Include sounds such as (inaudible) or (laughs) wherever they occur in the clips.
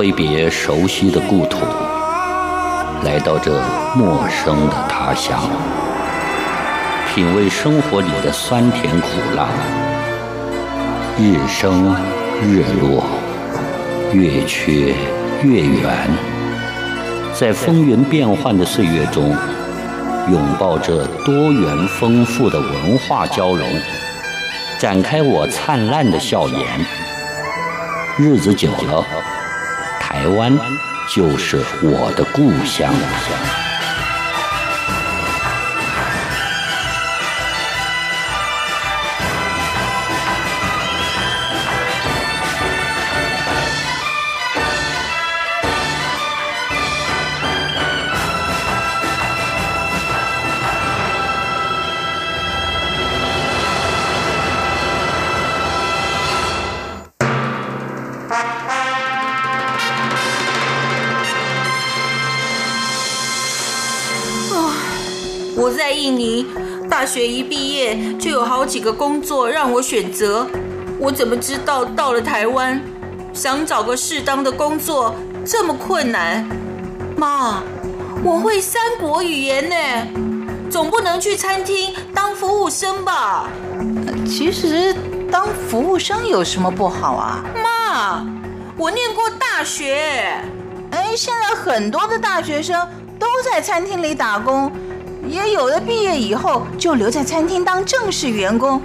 挥别熟悉的故土，来到这陌生的他乡，品味生活里的酸甜苦辣，日升日落，月缺月圆，在风云变幻的岁月中，拥抱这多元丰富的文化交融，展开我灿烂的笑颜。日子久了。台湾就是我的故乡。我在印尼大学一毕业就有好几个工作让我选择，我怎么知道到了台湾想找个适当的工作这么困难？妈，我会三国语言呢，总不能去餐厅当服务生吧？其实当服务生有什么不好啊？妈，我念过大学。哎，现在很多的大学生都在餐厅里打工。也有的毕业以后就留在餐厅当正式员工，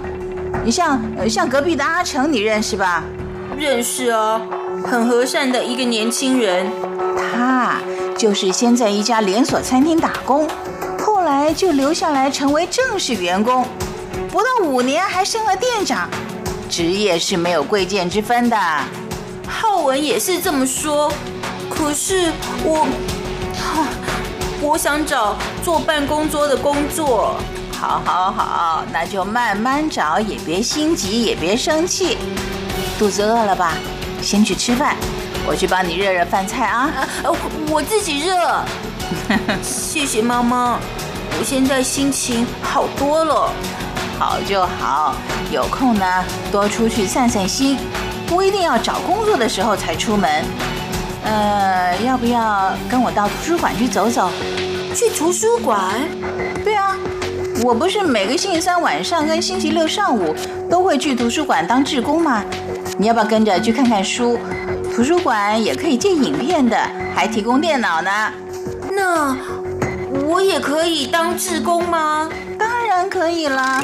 你像像隔壁的阿成，你认识吧？认识哦，很和善的一个年轻人。他就是先在一家连锁餐厅打工，后来就留下来成为正式员工，不到五年还升了店长，职业是没有贵贱之分的。浩文也是这么说，可是我。我想找坐办公桌的工作。好，好，好，那就慢慢找，也别心急，也别生气。肚子饿了吧？先去吃饭，我去帮你热热饭菜啊。呃，我自己热。(laughs) 谢谢妈妈，我现在心情好多了。好就好，有空呢多出去散散心，不一定要找工作的时候才出门。呃，要不要跟我到图书馆去走走？去图书馆？对啊，我不是每个星期三晚上跟星期六上午都会去图书馆当志工吗？你要不要跟着去看看书？图书馆也可以借影片的，还提供电脑呢。那我也可以当志工吗？当然可以啦。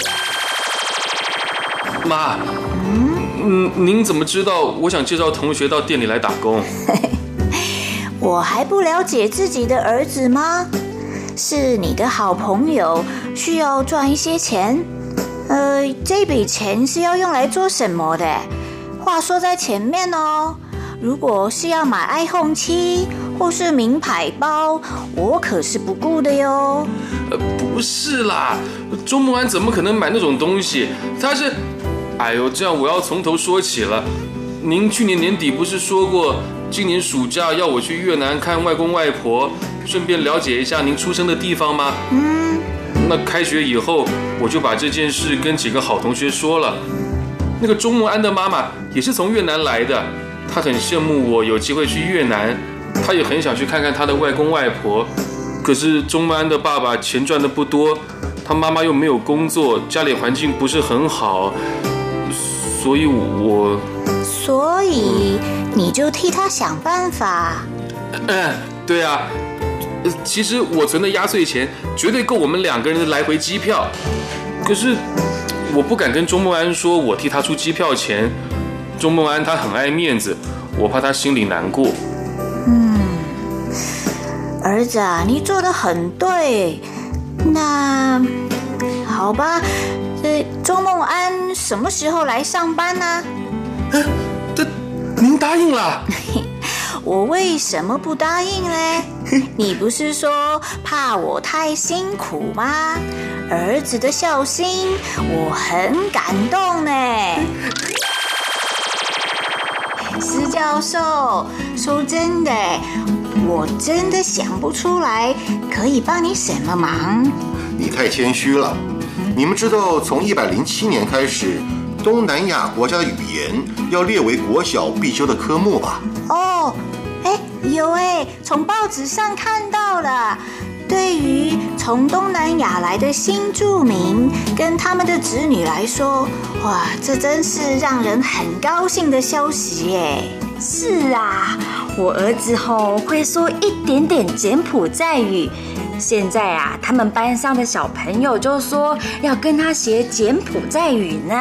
妈，嗯，您怎么知道我想介绍同学到店里来打工？(laughs) 我还不了解自己的儿子吗？是你的好朋友，需要赚一些钱。呃，这笔钱是要用来做什么的？话说在前面哦。如果是要买 iPhone 七或是名牌包，我可是不顾的哟。呃，不是啦，周木安怎么可能买那种东西？他是……哎呦，这样我要从头说起了。您去年年底不是说过？今年暑假要我去越南看外公外婆，顺便了解一下您出生的地方吗？嗯，那开学以后我就把这件事跟几个好同学说了。那个钟木安的妈妈也是从越南来的，她很羡慕我有机会去越南，她也很想去看看她的外公外婆。可是钟木安的爸爸钱赚的不多，他妈妈又没有工作，家里环境不是很好，所以我。所以你就替他想办法。嗯，对啊，其实我存的压岁钱绝对够我们两个人的来回机票。可是我不敢跟钟梦安说我替他出机票钱，钟梦安他很爱面子，我怕他心里难过。嗯儿子啊，你做的很对。那好吧，这钟梦安什么时候来上班呢？这您答应了？(laughs) 我为什么不答应呢？(laughs) 你不是说怕我太辛苦吗？儿子的孝心，我很感动呢。(laughs) 施教授，说真的，我真的想不出来可以帮你什么忙。你太谦虚了。你们知道，从一百零七年开始，东南亚国家的语言要列为国小必修的科目吧？哦，哎，有哎，从报纸上看到了。对于从东南亚来的新住民跟他们的子女来说，哇，这真是让人很高兴的消息耶！是啊，我儿子吼会说一点点柬埔寨语。现在啊，他们班上的小朋友就说要跟他学柬埔寨语呢。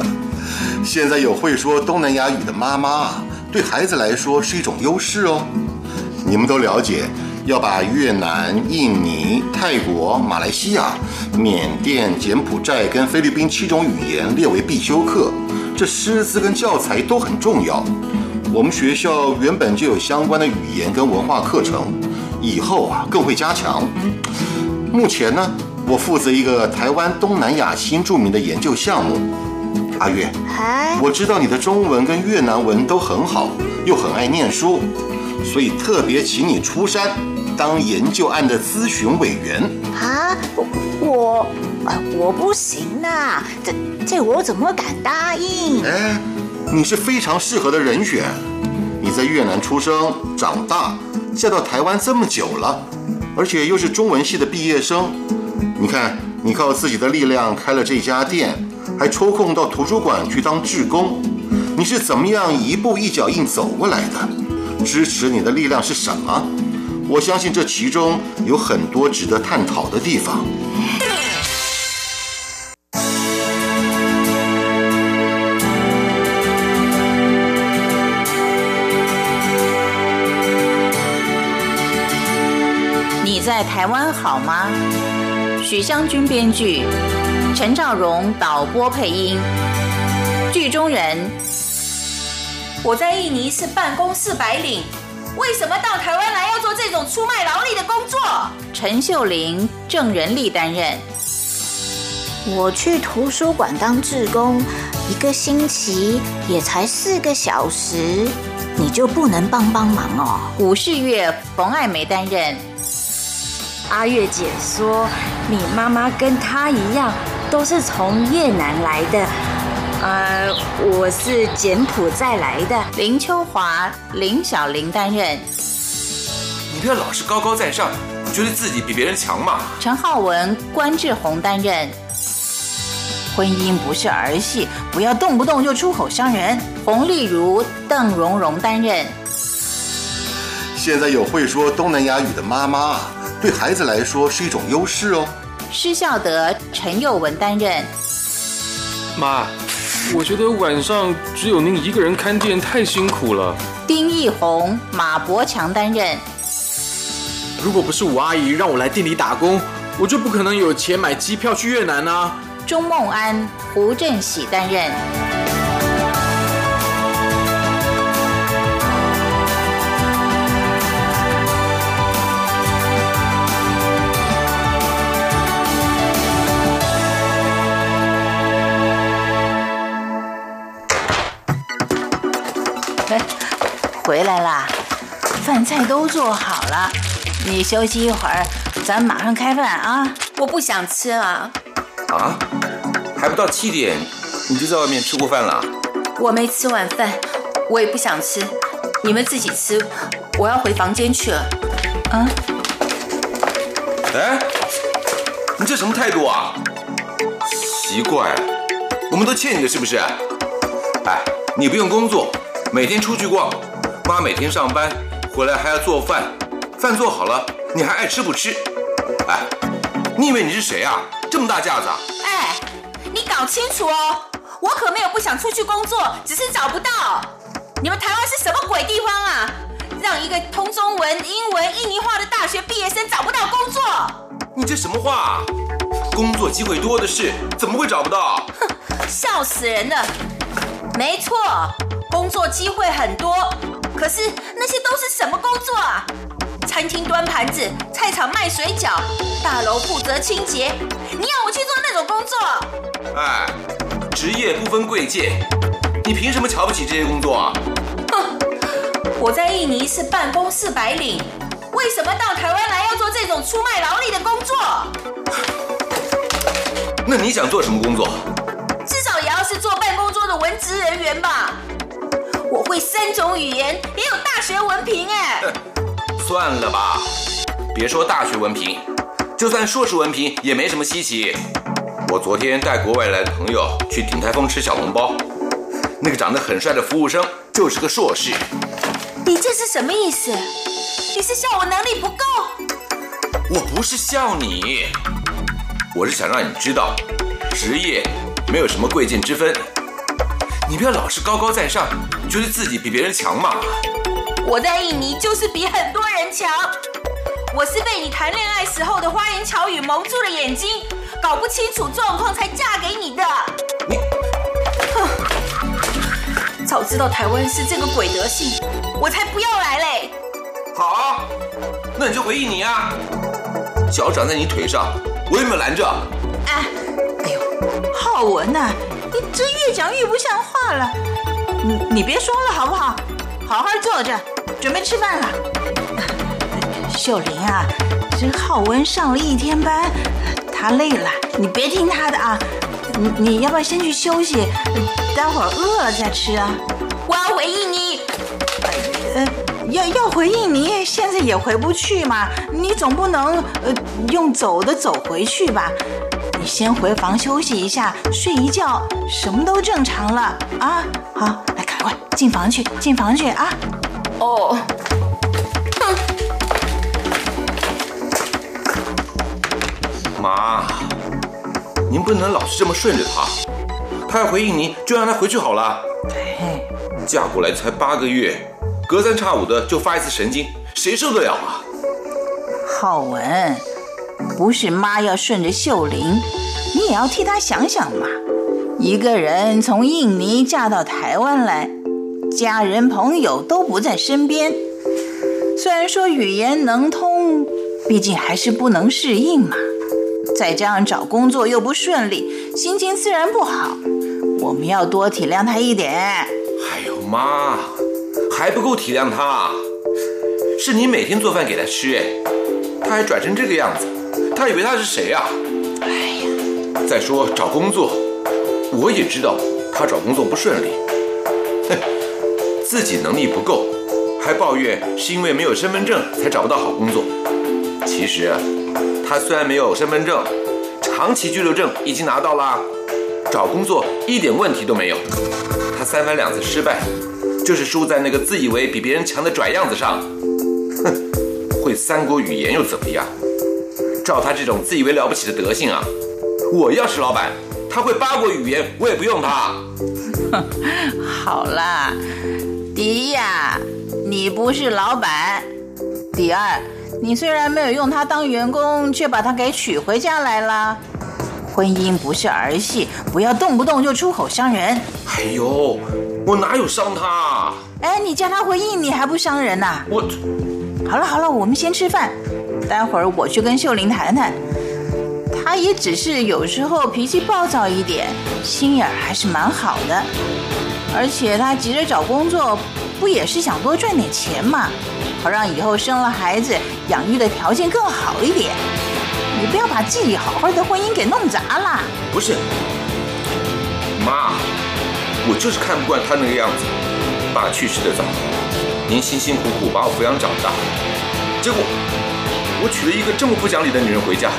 (laughs) 现在有会说东南亚语的妈妈，对孩子来说是一种优势哦。你们都了解。要把越南、印尼、泰国、马来西亚、缅甸、柬埔寨跟菲律宾七种语言列为必修课，这师资跟教材都很重要。我们学校原本就有相关的语言跟文化课程，以后啊更会加强。目前呢，我负责一个台湾东南亚新著名的研究项目。阿月，我知道你的中文跟越南文都很好，又很爱念书，所以特别请你出山。当研究案的咨询委员啊，我我不行呐，这这我怎么敢答应？哎，你是非常适合的人选。你在越南出生长大，嫁到台湾这么久了，而且又是中文系的毕业生。你看，你靠自己的力量开了这家店，还抽空到图书馆去当志工，你是怎么样一步一脚印走过来的？支持你的力量是什么？我相信这其中有很多值得探讨的地方。台湾好吗？许湘君编剧，陈兆荣导播配音，剧中人。我在印尼是办公室白领。为什么到台湾来要做这种出卖劳力的工作？陈秀玲、郑仁利担任。我去图书馆当志工，一个星期也才四个小时，你就不能帮帮忙哦？武士月、冯爱梅担任。阿月姐说，你妈妈跟她一样，都是从越南来的。呃，我是柬埔寨来的，林秋华、林小玲担任。你不要老是高高在上，觉得自己比别人强嘛。陈浩文、关志宏担任。婚姻不是儿戏，不要动不动就出口伤人。洪丽如、邓蓉蓉担任。现在有会说东南亚语的妈妈，对孩子来说是一种优势哦。施孝德、陈佑文担任。妈。我觉得晚上只有您一个人看店太辛苦了。丁义宏、马伯强担任。如果不是吴阿姨让我来店里打工，我就不可能有钱买机票去越南啊。钟梦安、胡振喜担任。回来啦，饭菜都做好了，你休息一会儿，咱马上开饭啊！我不想吃啊！啊？还不到七点，你就在外面吃过饭了？我没吃晚饭，我也不想吃，你们自己吃，我要回房间去了。啊？哎，你这什么态度啊？奇怪，我们都欠你的是不是？哎，你不用工作，每天出去逛。妈每天上班回来还要做饭，饭做好了你还爱吃不吃？哎，你以为你是谁啊？这么大架子啊？哎，你搞清楚哦，我可没有不想出去工作，只是找不到。你们台湾是什么鬼地方啊？让一个通中文、英文、印尼话的大学毕业生找不到工作？你这什么话？啊工作机会多的是，怎么会找不到？哼，笑死人了！没错，工作机会很多，可是那些都是什么工作啊？餐厅端盘子，菜场卖水饺，大楼负责清洁。你要我去做那种工作？哎，职业不分贵贱，你凭什么瞧不起这些工作啊？哼，我在印尼是办公室白领，为什么到台湾来要做这种出卖劳力的工作？那你想做什么工作？至少也要是做办公桌的文职人员吧。我会三种语言，也有大学文凭哎。算了吧，别说大学文凭，就算硕士文凭也没什么稀奇。我昨天带国外来的朋友去鼎泰丰吃小笼包，那个长得很帅的服务生就是个硕士。你这是什么意思？你是笑我能力不够？我不是笑你，我是想让你知道，职业没有什么贵贱之分。你不要老是高高在上，觉得自己比别人强嘛。我在印尼就是比很多人强，我是被你谈恋爱时候的花言巧语蒙住了眼睛，搞不清楚状况才嫁给你的。你，哼，早知道台湾是这个鬼德性，我才不要来嘞。好啊，那你就回印尼啊，脚长在你腿上，我有没有拦着？哎，哎呦，浩文呐，你这越讲越不像话了，你你别说了好不好？好好坐着。准备吃饭了，秀玲啊，这浩文上了一天班，他累了，你别听他的啊，你你要不要先去休息，待会儿饿了再吃啊？我要回印尼，呃，要要回印尼，现在也回不去嘛，你总不能呃用走的走回去吧？你先回房休息一下，睡一觉，什么都正常了啊！好，来赶快进房去，进房去啊！哦，哼！妈，您不能老是这么顺着他。他要回印尼，就让他回去好了。嫁过来才八个月，隔三差五的就发一次神经，谁受得了啊？浩文，不是妈要顺着秀玲，你也要替她想想嘛。一个人从印尼嫁到台湾来。家人朋友都不在身边，虽然说语言能通，毕竟还是不能适应嘛。再加上找工作又不顺利，心情自然不好。我们要多体谅他一点。哎呦妈，还不够体谅他？是你每天做饭给他吃，哎，他还转成这个样子，他以为他是谁啊？哎呀，再说找工作，我也知道他找工作不顺利。哼。自己能力不够，还抱怨是因为没有身份证才找不到好工作。其实，他虽然没有身份证，长期居留证已经拿到了，找工作一点问题都没有。他三番两次失败，就是输在那个自以为比别人强的拽样子上。哼，会三国语言又怎么样？照他这种自以为了不起的德性啊，我要是老板，他会八国语言，我也不用他。(laughs) 好啦。第一呀，你不是老板；第二，你虽然没有用他当员工，却把他给娶回家来了。婚姻不是儿戏，不要动不动就出口伤人。哎呦，我哪有伤他？哎，你叫他回应，你还不伤人呐？我，好了好了，我们先吃饭，待会儿我去跟秀玲谈谈。她也只是有时候脾气暴躁一点，心眼还是蛮好的。而且她急着找工作，不也是想多赚点钱嘛？好让以后生了孩子养育的条件更好一点。你不要把自己好好的婚姻给弄砸了。不是，妈，我就是看不惯她那个样子。爸去世的早，您辛辛苦苦把我抚养长大，结果我娶了一个这么不讲理的女人回家，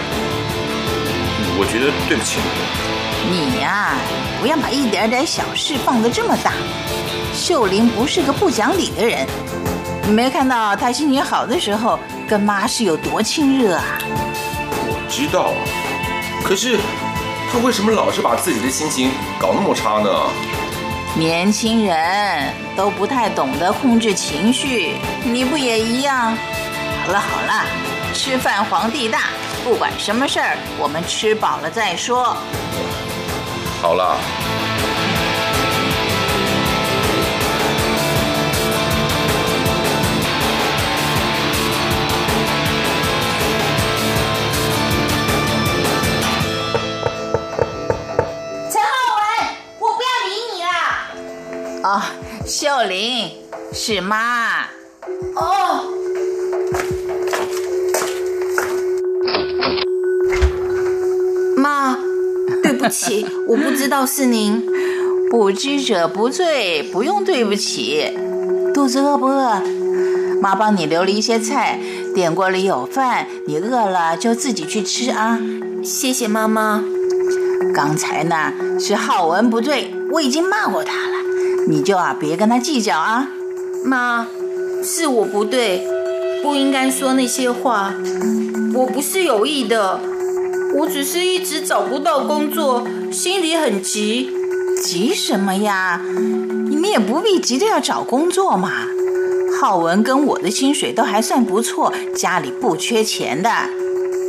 我觉得对不起你。你呀，不要把一点点小事放得这么大。秀玲不是个不讲理的人，你没看到她心情好的时候跟妈是有多亲热啊？我知道啊，可是她为什么老是把自己的心情搞那么差呢？年轻人都不太懂得控制情绪，你不也一样？好了好了，吃饭皇帝大，不管什么事儿，我们吃饱了再说。好了。陈浩文，我不要理你啦。哦，秀玲，是妈。哦，不起，我不知道是您。不知者不罪，不用对不起。肚子饿不饿？妈帮你留了一些菜，电锅里有饭，你饿了就自己去吃啊。谢谢妈妈。刚才呢是浩文不对，我已经骂过他了，你就啊别跟他计较啊。妈，是我不对，不应该说那些话。我不是有意的，我只是一直找不到工作，心里很急。急什么呀？你也不必急着要找工作嘛。浩文跟我的薪水都还算不错，家里不缺钱的。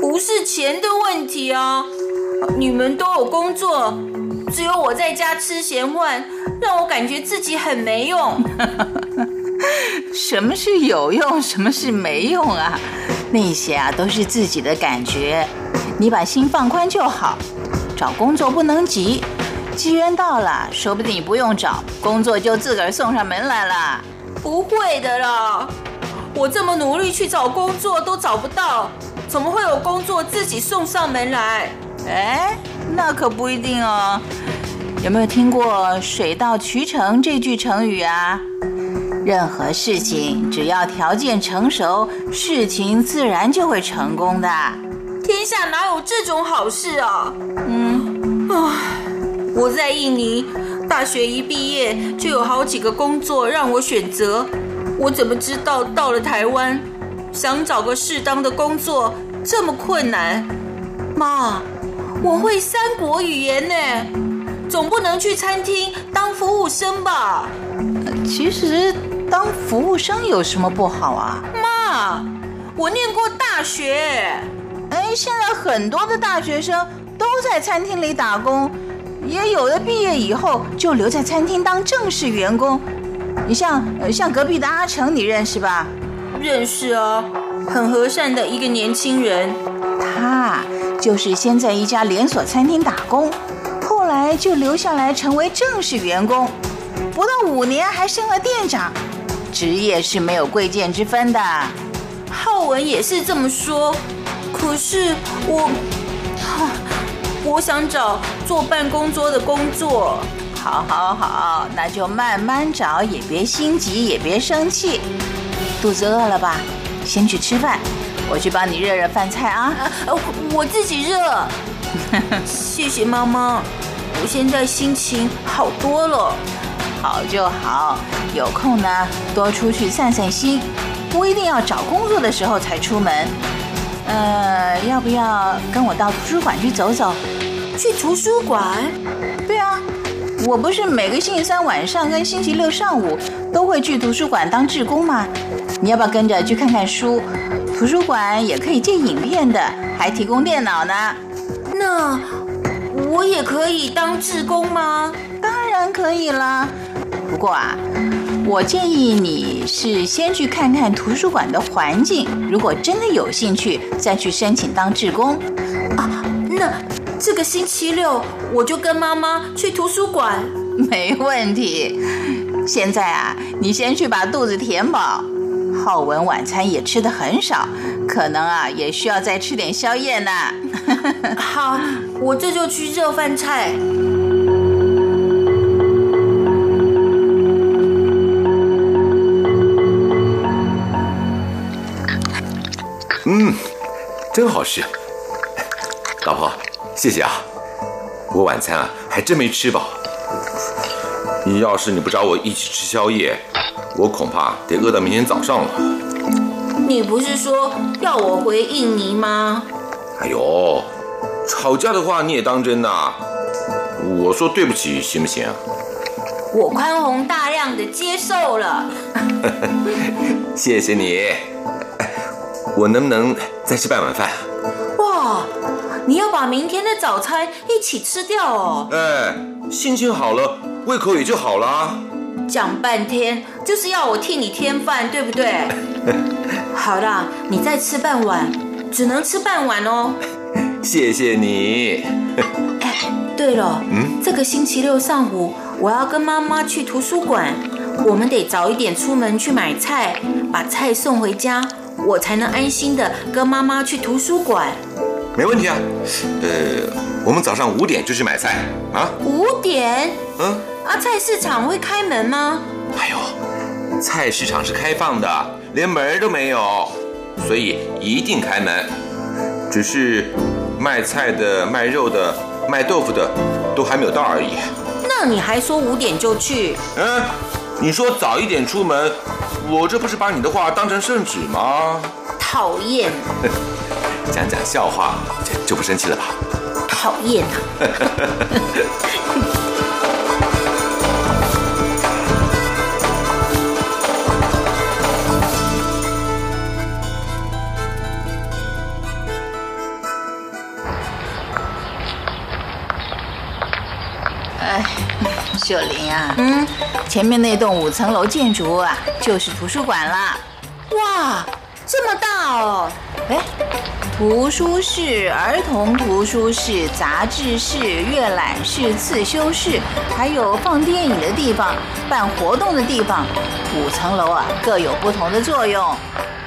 不是钱的问题啊，你们都有工作，只有我在家吃闲饭，让我感觉自己很没用。(laughs) 什么是有用，什么是没用啊？那些啊都是自己的感觉，你把心放宽就好。找工作不能急，机缘到了，说不定你不用找工作就自个儿送上门来了。不会的啦，我这么努力去找工作都找不到，怎么会有工作自己送上门来？哎，那可不一定哦。有没有听过“水到渠成”这句成语啊？任何事情只要条件成熟，事情自然就会成功的。天下哪有这种好事啊？嗯，唉，我在印尼大学一毕业就有好几个工作让我选择，我怎么知道到了台湾，想找个适当的工作这么困难？妈，我会三国语言呢，总不能去餐厅当服务生吧？其实当服务生有什么不好啊？妈，我念过大学。哎，现在很多的大学生都在餐厅里打工，也有的毕业以后就留在餐厅当正式员工。你像像隔壁的阿成，你认识吧？认识哦，很和善的一个年轻人。他就是先在一家连锁餐厅打工，后来就留下来成为正式员工，不到五年还升了店长。职业是没有贵贱之分的。浩文也是这么说。可是我，我想找坐办公桌的工作。好，好，好，那就慢慢找，也别心急，也别生气。肚子饿了吧？先去吃饭，我去帮你热热饭菜啊。(laughs) 呃，我自己热。谢谢妈妈，我现在心情好多了。好就好，有空呢多出去散散心，不一定要找工作的时候才出门。呃，要不要跟我到图书馆去走走？去图书馆？对啊，我不是每个星期三晚上跟星期六上午都会去图书馆当志工吗？你要不要跟着去看看书？图书馆也可以借影片的，还提供电脑呢。那我也可以当志工吗？当然可以啦。不过啊。我建议你是先去看看图书馆的环境，如果真的有兴趣，再去申请当志工。啊，那这个星期六我就跟妈妈去图书馆。(laughs) 没问题。现在啊，你先去把肚子填饱。浩文晚餐也吃的很少，可能啊也需要再吃点宵夜呢。(laughs) 好，我这就去热饭菜。真好吃，老婆，谢谢啊。我晚餐啊还真没吃饱。你要是你不找我一起吃宵夜，我恐怕得饿到明天早上了。你不是说要我回印尼吗？哎呦，吵架的话你也当真呐、我说对不起行不行啊？我宽宏大量的接受了。(laughs) 谢谢你。哎我能不能再吃半碗饭？哇，你要把明天的早餐一起吃掉哦？哎，心情好了，胃口也就好了。讲半天就是要我替你添饭，对不对？(laughs) 好啦，你再吃半碗，只能吃半碗哦。谢谢你。哎对了，嗯这个星期六上午我要跟妈妈去图书馆，我们得早一点出门去买菜，把菜送回家，我才能安心的跟妈妈去图书馆。没问题啊。呃，我们早上五点就去买菜啊。五点嗯，啊，菜市场会开门吗？哎呦，菜市场是开放的，连门都没有，所以一定开门。只是卖菜的、卖肉的、卖豆腐的都还没有到而已。那你还说五点就去？嗯，你说早一点出门，我这不是把你的话当成圣旨吗？讨厌，(laughs) 讲讲笑话就就不生气了吧？讨厌啊！(laughs) 秀玲啊，嗯，前面那栋五层楼建筑啊，就是图书馆啦。哇，这么大哦！哎，图书室、儿童图书室、杂志室、阅览室、刺绣室，还有放电影的地方、办活动的地方，五层楼啊各有不同的作用。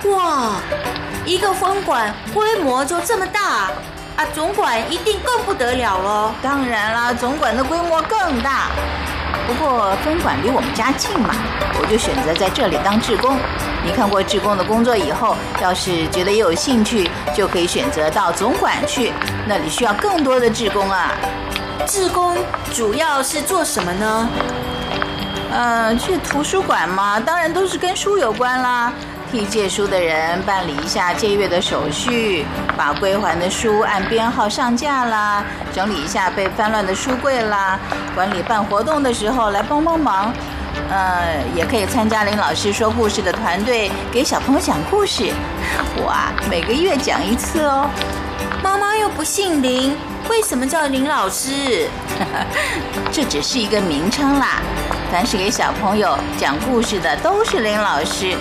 哇，一个分馆规模就这么大啊，总馆一定更不得了喽。当然啦，总馆的规模更大。不过分馆离我们家近嘛，我就选择在这里当志工。你看过志工的工作以后，要是觉得有兴趣，就可以选择到总馆去，那里需要更多的志工啊。志工主要是做什么呢？呃，去图书馆嘛，当然都是跟书有关啦。替借书的人办理一下借阅的手续，把归还的书按编号上架啦，整理一下被翻乱的书柜啦，管理办活动的时候来帮帮忙。呃，也可以参加林老师说故事的团队，给小朋友讲故事。我啊，每个月讲一次哦。妈妈又不姓林，为什么叫林老师？(laughs) 这只是一个名称啦。凡是给小朋友讲故事的都是林老师，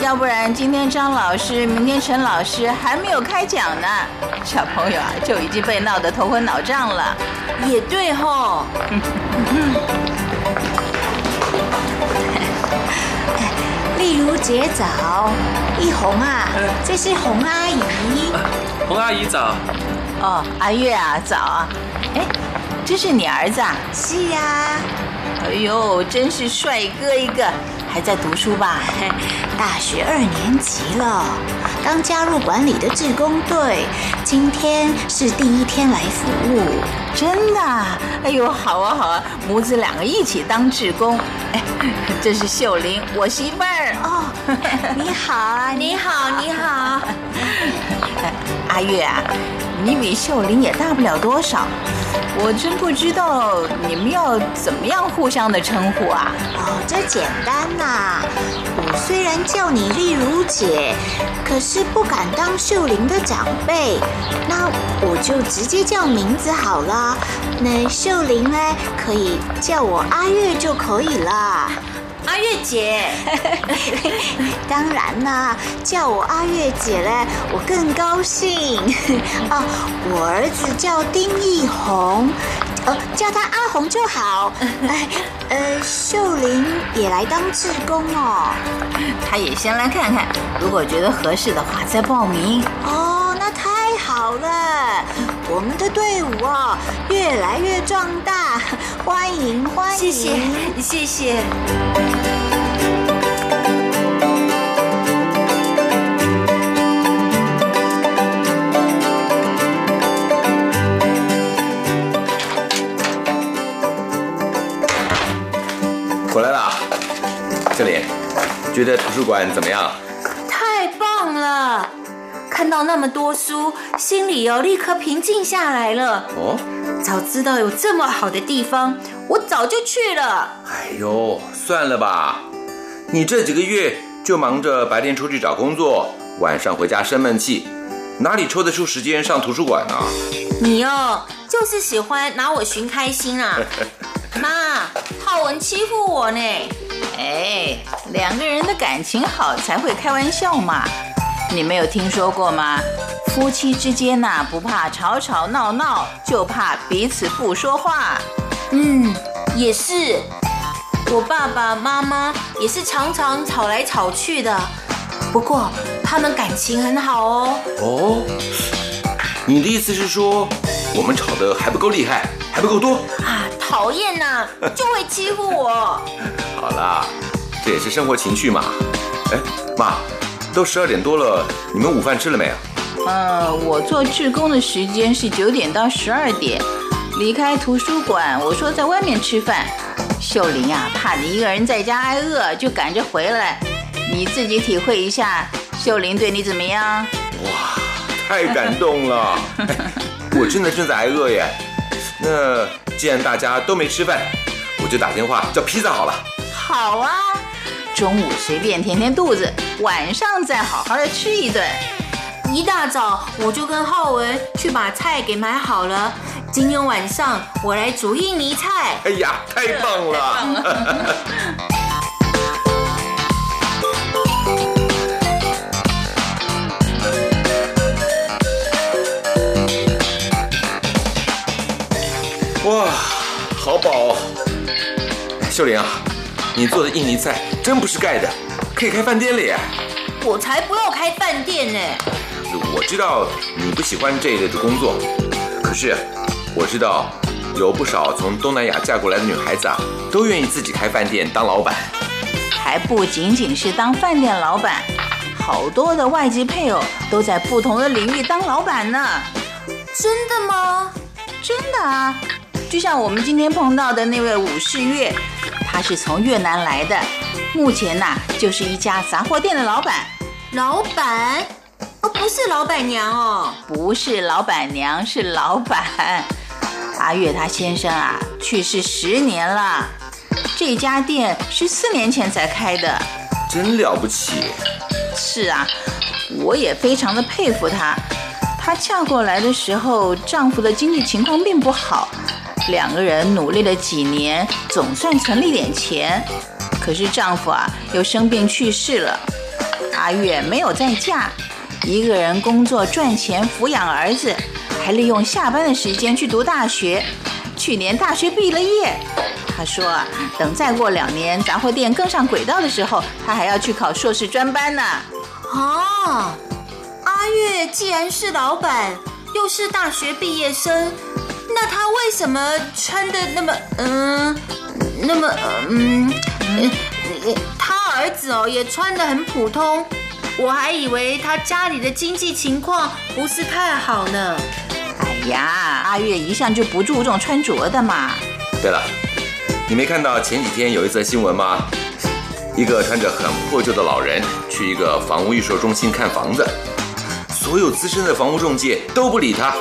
要不然今天张老师，明天陈老师还没有开讲呢，小朋友啊就已经被闹得头昏脑胀了。也对吼。(laughs) 例如姐早，一红啊，这是红阿姨。红阿姨早，哦，阿月啊，早啊！哎，这是你儿子啊？是呀、哎呦，真是帅哥一个，还在读书吧？(laughs) 大学二年级了，刚加入管理的志工队，今天是第一天来服务。真的啊？哎呦，好啊好啊，母子两个一起当志工。哎，(laughs) 这是秀玲，我媳妇儿哦，你好啊，(laughs) 你好，你好。阿月啊，你比秀玲也大不了多少，我真不知道你们要怎么样互相的称呼啊？哦，这简单呐、我虽然叫你丽如姐，可是不敢当秀玲的长辈，那我就直接叫名字好了。那秀玲呢，可以叫我阿月就可以了。阿月姐，(laughs) 当然啦，叫我阿月姐嘞，我更高兴。(laughs) 哦，我儿子叫丁义宏，呃，叫他阿红就好。哎，呃，秀玲也来当志工哦。他也先来看看，如果觉得合适的话再报名。哦，那太好了，我们的队伍哦越来越壮大，欢迎欢迎。谢谢，谢谢。回来啦，这里，觉得图书馆怎么样？到那么多书，心里哦立刻平静下来了。哦，早知道有这么好的地方，我早就去了。哎呦，算了吧，你这几个月就忙着白天出去找工作，晚上回家生闷气，哪里抽得出时间上图书馆呢？你哦，就是喜欢拿我寻开心啊！(laughs) 妈，浩文欺负我呢。哎，两个人的感情好才会开玩笑嘛。你没有听说过吗？夫妻之间呐、不怕吵吵闹闹，就怕彼此不说话。嗯，也是。我爸爸妈妈也是常常吵来吵去的，不过他们感情很好哦。哦，你的意思是说我们吵得还不够厉害，还不够多？啊，讨厌呐，就会欺负我。(laughs) 好啦，这也是生活情趣嘛。哎，妈，都十二点多了，你们午饭吃了没有？呃，我做志工的时间是九点到十二点，离开图书馆，我说在外面吃饭。秀玲呀、怕你一个人在家挨饿，就赶着回来。你自己体会一下，秀玲对你怎么样？哇太感动了，哎 (laughs) 我真的正在挨饿耶。那既然大家都没吃饭，我就打电话叫披萨好了。好啊，中午随便填填肚子，晚上再好好的吃一顿。一大早我就跟浩文去把菜给买好了，今天晚上我来煮印尼菜。哎呀，太棒了！(laughs) 哇，好饱哦！秀玲啊，你做的印尼菜真不是盖的，可以开饭店了耶！我才不要开饭店呢！我知道你不喜欢这一类的工作，可是我知道有不少从东南亚嫁过来的女孩子啊，都愿意自己开饭店当老板。还不仅仅是当饭店老板，好多的外籍配偶都在不同的领域当老板呢。真的吗？真的啊，就像我们今天碰到的那位武士月，他是从越南来的，目前呐、就是一家杂货店的老板，老板？哦，不是老板娘哦。不是老板娘，是老板。阿月他先生啊，去世十年了，这家店是四年前才开的。真了不起！是啊，我也非常的佩服她。她嫁过来的时候，丈夫的经济情况并不好，两个人努力了几年，总算存了一点钱。可是丈夫啊，又生病去世了。阿月没有再嫁，一个人工作赚钱抚养儿子，还利用下班的时间去读大学。去年大学毕了业，她说啊，等再过两年杂货店更上轨道的时候，她还要去考硕士专班呢。啊，阿月既然是老板，又是大学毕业生，那他为什么穿的那么嗯，那么嗯，他儿子哦也穿的很普通，我还以为他家里的经济情况不是太好呢。哎呀，阿月一向就不注重穿着的嘛。对了，你没看到前几天有一则新闻吗？一个穿着很破旧的老人去一个房屋预售中心看房子，所有资深的房屋中介都不理他，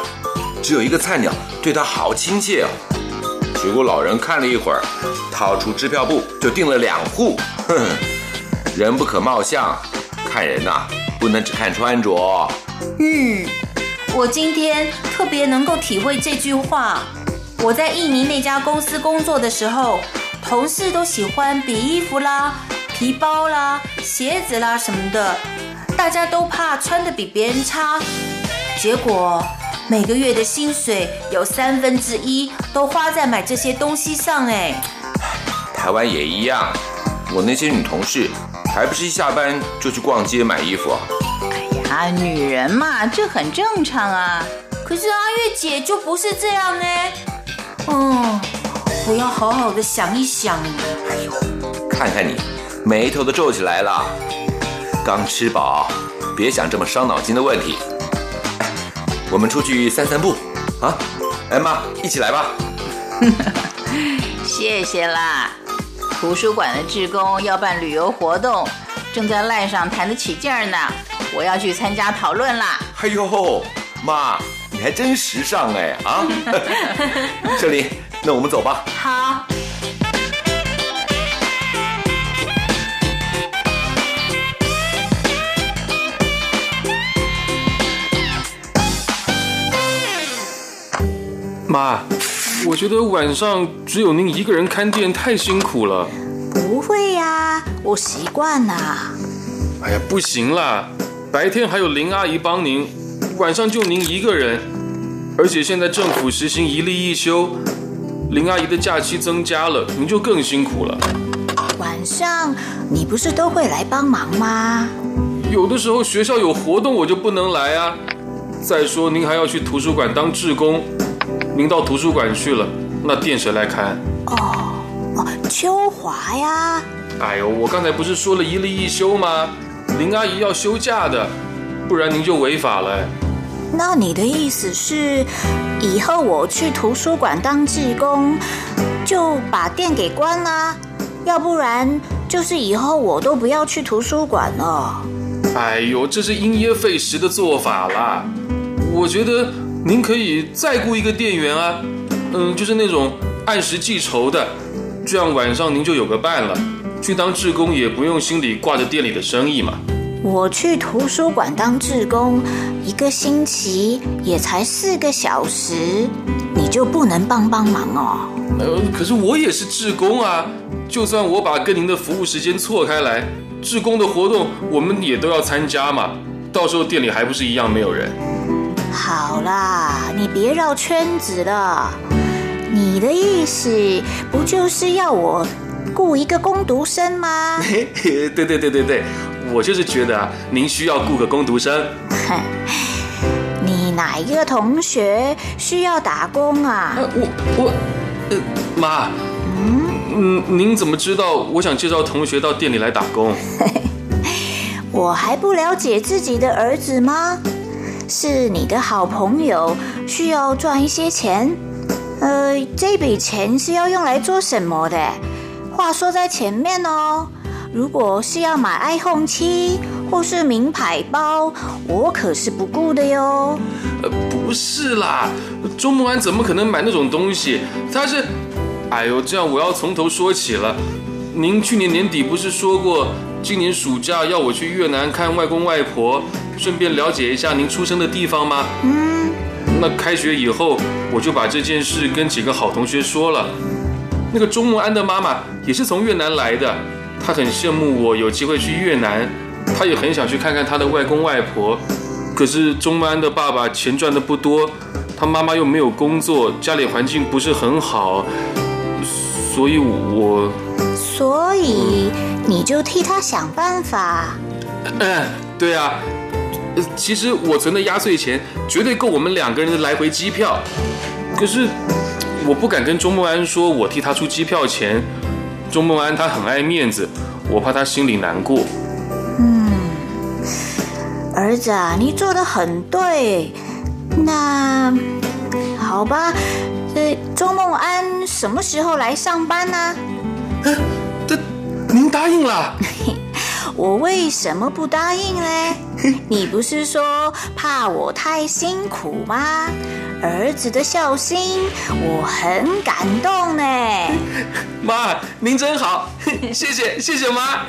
只有一个菜鸟对他好亲切哦。结果老人看了一会儿，掏出支票簿就订了两户。哼，(laughs) 人不可貌相，看人呐、不能只看穿着。嗯，我今天特别能够体会这句话。我在印尼那家公司工作的时候，同事都喜欢比衣服啦、皮包啦、鞋子啦什么的，大家都怕穿的比别人差，结果每个月的薪水有三分之一都花在买这些东西上，哎，台湾也一样，我那些女同事还不是一下班就去逛街买衣服啊？啊，女人嘛，这很正常啊。可是阿月姐就不是这样呢。嗯，我要好好的想一想。哎呦看看你，眉头都皱起来了。刚吃饱，别想这么伤脑筋的问题。哎我们出去散散步啊！哎妈，一起来吧。(laughs) 谢谢啦。图书馆的志工要办旅游活动，正在赖上谈得起劲儿呢。我要去参加讨论啦。哎呦，妈，你还真时尚哎啊！(laughs) 这里，那我们走吧。好，妈，我觉得晚上只有您一个人看店太辛苦了。不会呀、我习惯啦。哎呀，不行啦，白天还有林阿姨帮您，晚上就您一个人，而且现在政府实行一例一休，林阿姨的假期增加了，您就更辛苦了。晚上你不是都会来帮忙吗？有的时候学校有活动，我就不能来啊。再说您还要去图书馆当志工，您到图书馆去了，那店谁来看？哦哦，秋华呀，哎呦，我刚才不是说了一例一休吗？林阿姨要休假的，不然您就违法了。那你的意思是，以后我去图书馆当志工，就把店给关啦？要不然就是以后我都不要去图书馆了。哎呦，这是因噎废食的做法啦。我觉得您可以再雇一个店员啊，嗯，就是那种按时计酬的，这样晚上您就有个伴了。去当志工也不用心里挂着店里的生意嘛。我去图书馆当志工，一个星期也才四个小时，你就不能帮帮忙哦？呃，可是我也是志工啊，就算我把跟您的服务时间错开来，志工的活动我们也都要参加嘛。到时候店里还不是一样没有人？好啦，你别绕圈子了。你的意思不就是要我雇一个工读生吗？(laughs) 对对对对对，我就是觉得啊，您需要雇个工读生。(laughs) 你哪一个同学需要打工啊？呃，我我，呃，妈，嗯，您怎么知道我想介绍同学到店里来打工？(laughs) 我还不了解自己的儿子吗？是你的好朋友，需要赚一些钱。呃，这笔钱是要用来做什么的？话说在前面哦。如果是要买 iPhone 七或是名牌包，我可是不顾的哟。不是啦，周梦安怎么可能买那种东西？他是，哎呦，这样我要从头说起了。您去年年底不是说过，今年暑假要我去越南看外公外婆，顺便了解一下您出生的地方吗？嗯，那开学以后，我就把这件事跟几个好同学说了。那个钟梦安的妈妈也是从越南来的，她很羡慕我有机会去越南，她也很想去看看她的外公外婆。可是钟梦安的爸爸钱赚的不多，他妈妈又没有工作，家里环境不是很好，所以我，所以你就替他想办法。嗯，对啊，呃其实我存的压岁钱绝对够我们两个人的来回机票，可是我不敢跟钟梦安说我替他出机票钱，钟梦安他很爱面子，我怕他心里难过。嗯儿子啊，你做的很对。那好吧，这钟梦安什么时候来上班呢？这您答应了？(laughs) 我为什么不答应嘞？(laughs) 你不是说怕我太辛苦吗？儿子的孝心，我很感动呢。(laughs) 妈，您真好，谢谢谢谢妈。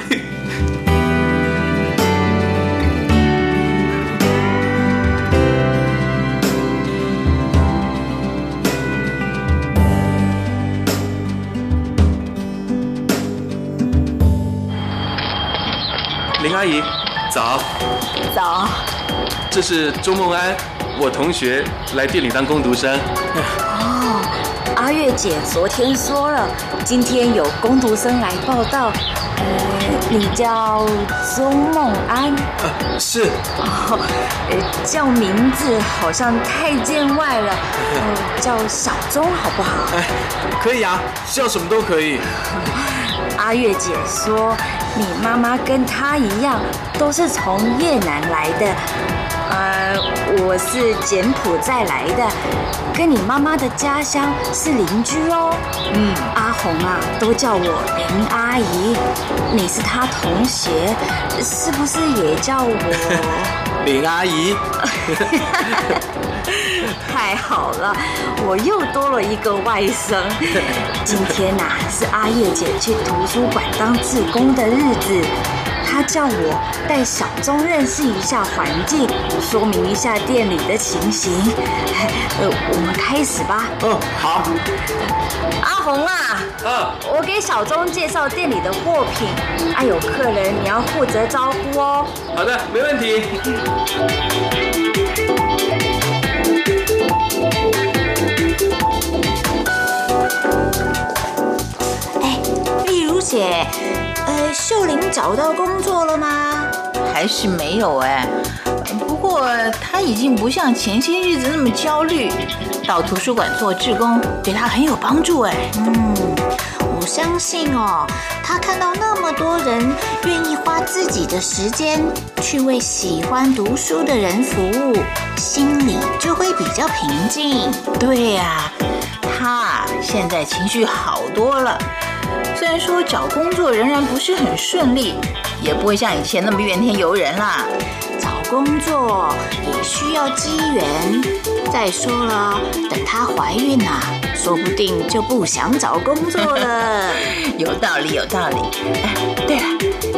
林阿姨，早，早，这是周梦安，我同学来店里当工读生。哦，阿月姐昨天说了，今天有工读生来报道。呃，你叫周梦安，是，叫名字好像太见外了，呃，叫小钟好不好？哎，可以啊，叫什么都可以。(laughs) 阿月姐说，你妈妈跟她一样，都是从越南来的。呃，我是柬埔寨来的，跟你妈妈的家乡是邻居哦。嗯，阿红啊，都叫我林阿姨。你是她同学，是不是也叫我林阿姨？太好了，我又多了一个外甥。(laughs) 今天呐、是阿叶姐去图书馆当志工的日子。她叫我带小钟认识一下环境，说明一下店里的情形。呃，我们开始吧。嗯，好。阿红啊，嗯，我给小钟介绍店里的货品，啊，有客人你要负责招呼哦。好的，没问题。哎，丽如姐，呃，秀玲找到工作了吗？还是没有哎。已经不像前些日子那么焦虑，到图书馆做志工对他很有帮助哎。嗯，我相信哦，他看到那么多人愿意花自己的时间去为喜欢读书的人服务，心里就会比较平静。对呀、他现在情绪好多了。虽然说找工作仍然不是很顺利，也不会像以前那么怨天尤人啦。工作也需要机缘。再说了，等她怀孕啊、说不定就不想找工作了。(laughs) 有道理，有道理。哎，对了，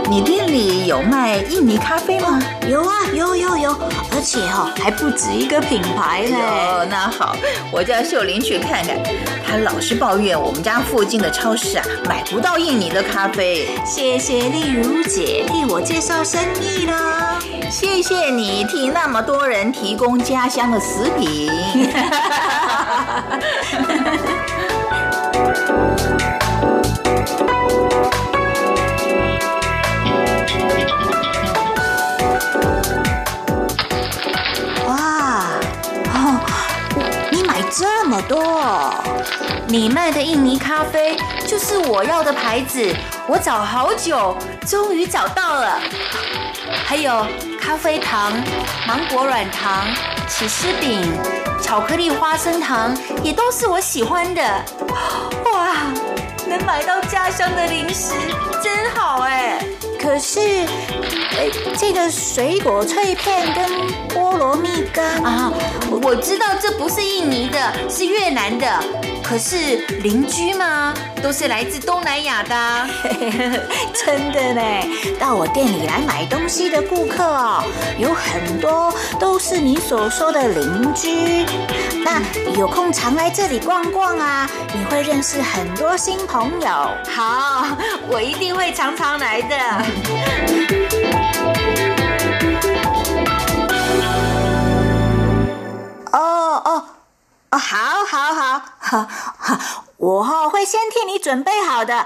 你店里有卖印尼咖啡吗？有啊，有有有，而且哦，还不止一个品牌嘞。哦，那好，我叫秀玲去看看。她老是抱怨我们家附近的超市啊买不到印尼的咖啡。谢谢丽如姐替我介绍生意啦。谢谢你替那么多人提供家乡的食品。(laughs) (laughs) 哇，哦，你买这么多，你卖的印尼咖啡就是我要的牌子，我找好久，终于找到了。还有咖啡糖、芒果软糖、起司饼、巧克力花生糖，也都是我喜欢的。(gasps) 哇，能买到家乡的零食，真好哎！可是，呃，这个水果脆片跟菠萝蜜干啊，我知道这不是印尼的，是越南的。可是邻居嘛，都是来自东南亚的啊。(laughs) 真的呢，到我店里来买东西的顾客哦，有很多都是你所说的邻居。那有空常来这里逛逛啊，你会认识很多新朋友。好，我一定会常常来的。哦哦哦，好，好，好，好，好，(laughs) 我哈会先替你准备好的，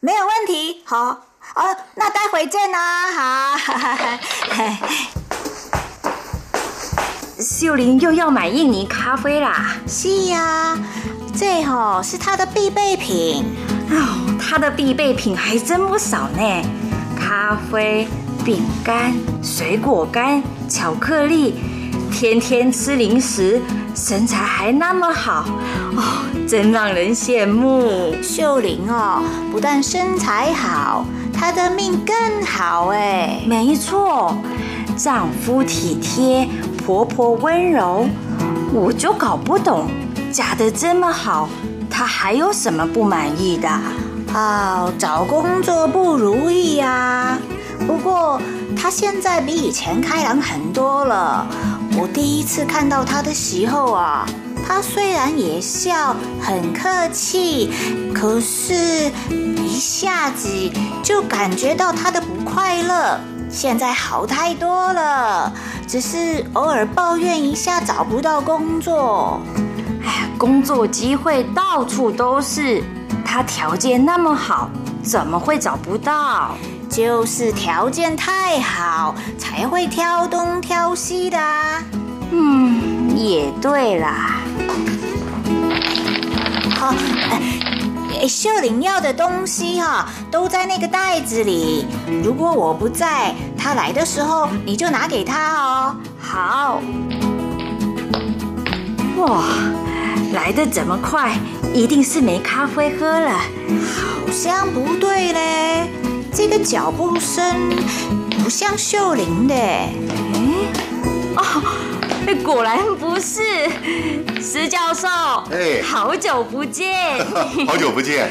没有问题。好，哦，那待会见啊，好，哈哈哈。秀玲又要买印尼咖啡啦！是呀，这吼是她的必备品。哦，她的必备品还真不少呢，咖啡、饼干、水果干、巧克力，天天吃零食，身材还那么好，哦，真让人羡慕。秀玲哦，不但身材好，她的命更好哎。没错，丈夫体贴，婆婆温柔，我就搞不懂，嫁得这么好，她还有什么不满意的？哦，找工作不如意呀、不过他现在比以前开朗很多了。我第一次看到他的时候啊，他虽然也笑，很客气，可是一下子就感觉到他的不快乐。现在好太多了，只是偶尔抱怨一下找不到工作。哎呀，工作机会到处都是，他条件那么好，怎么会找不到？就是条件太好，才会挑东挑西的啊。嗯，也对啦。好、哎，秀玲要的东西哈、都在那个袋子里。如果我不在，她来的时候你就拿给她哦。好。哇，来的这么快，一定是没咖啡喝了。好像不对嘞，这个脚步声不像秀玲的。哦，果然不是，石教授。哎好久不见。(laughs) 好久不见，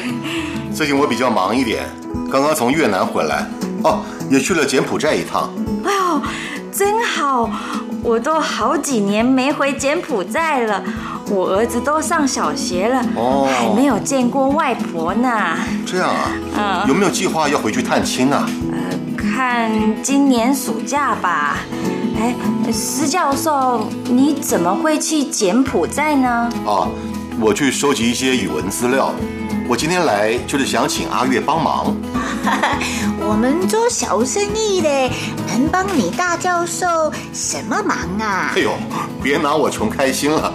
最近我比较忙一点，刚刚从越南回来，哦，也去了柬埔寨一趟。哎呦，真好！我都好几年没回柬埔寨了，我儿子都上小学了，哦还没有见过外婆呢。这样啊，嗯有没有计划要回去探亲啊？看今年暑假吧。哎，施教授，你怎么会去柬埔寨呢？啊，我去收集一些语文资料。我今天来就是想请阿月帮忙。(laughs) 我们做小生意的，能帮你大教授什么忙啊哎？呦，别拿我穷开心了。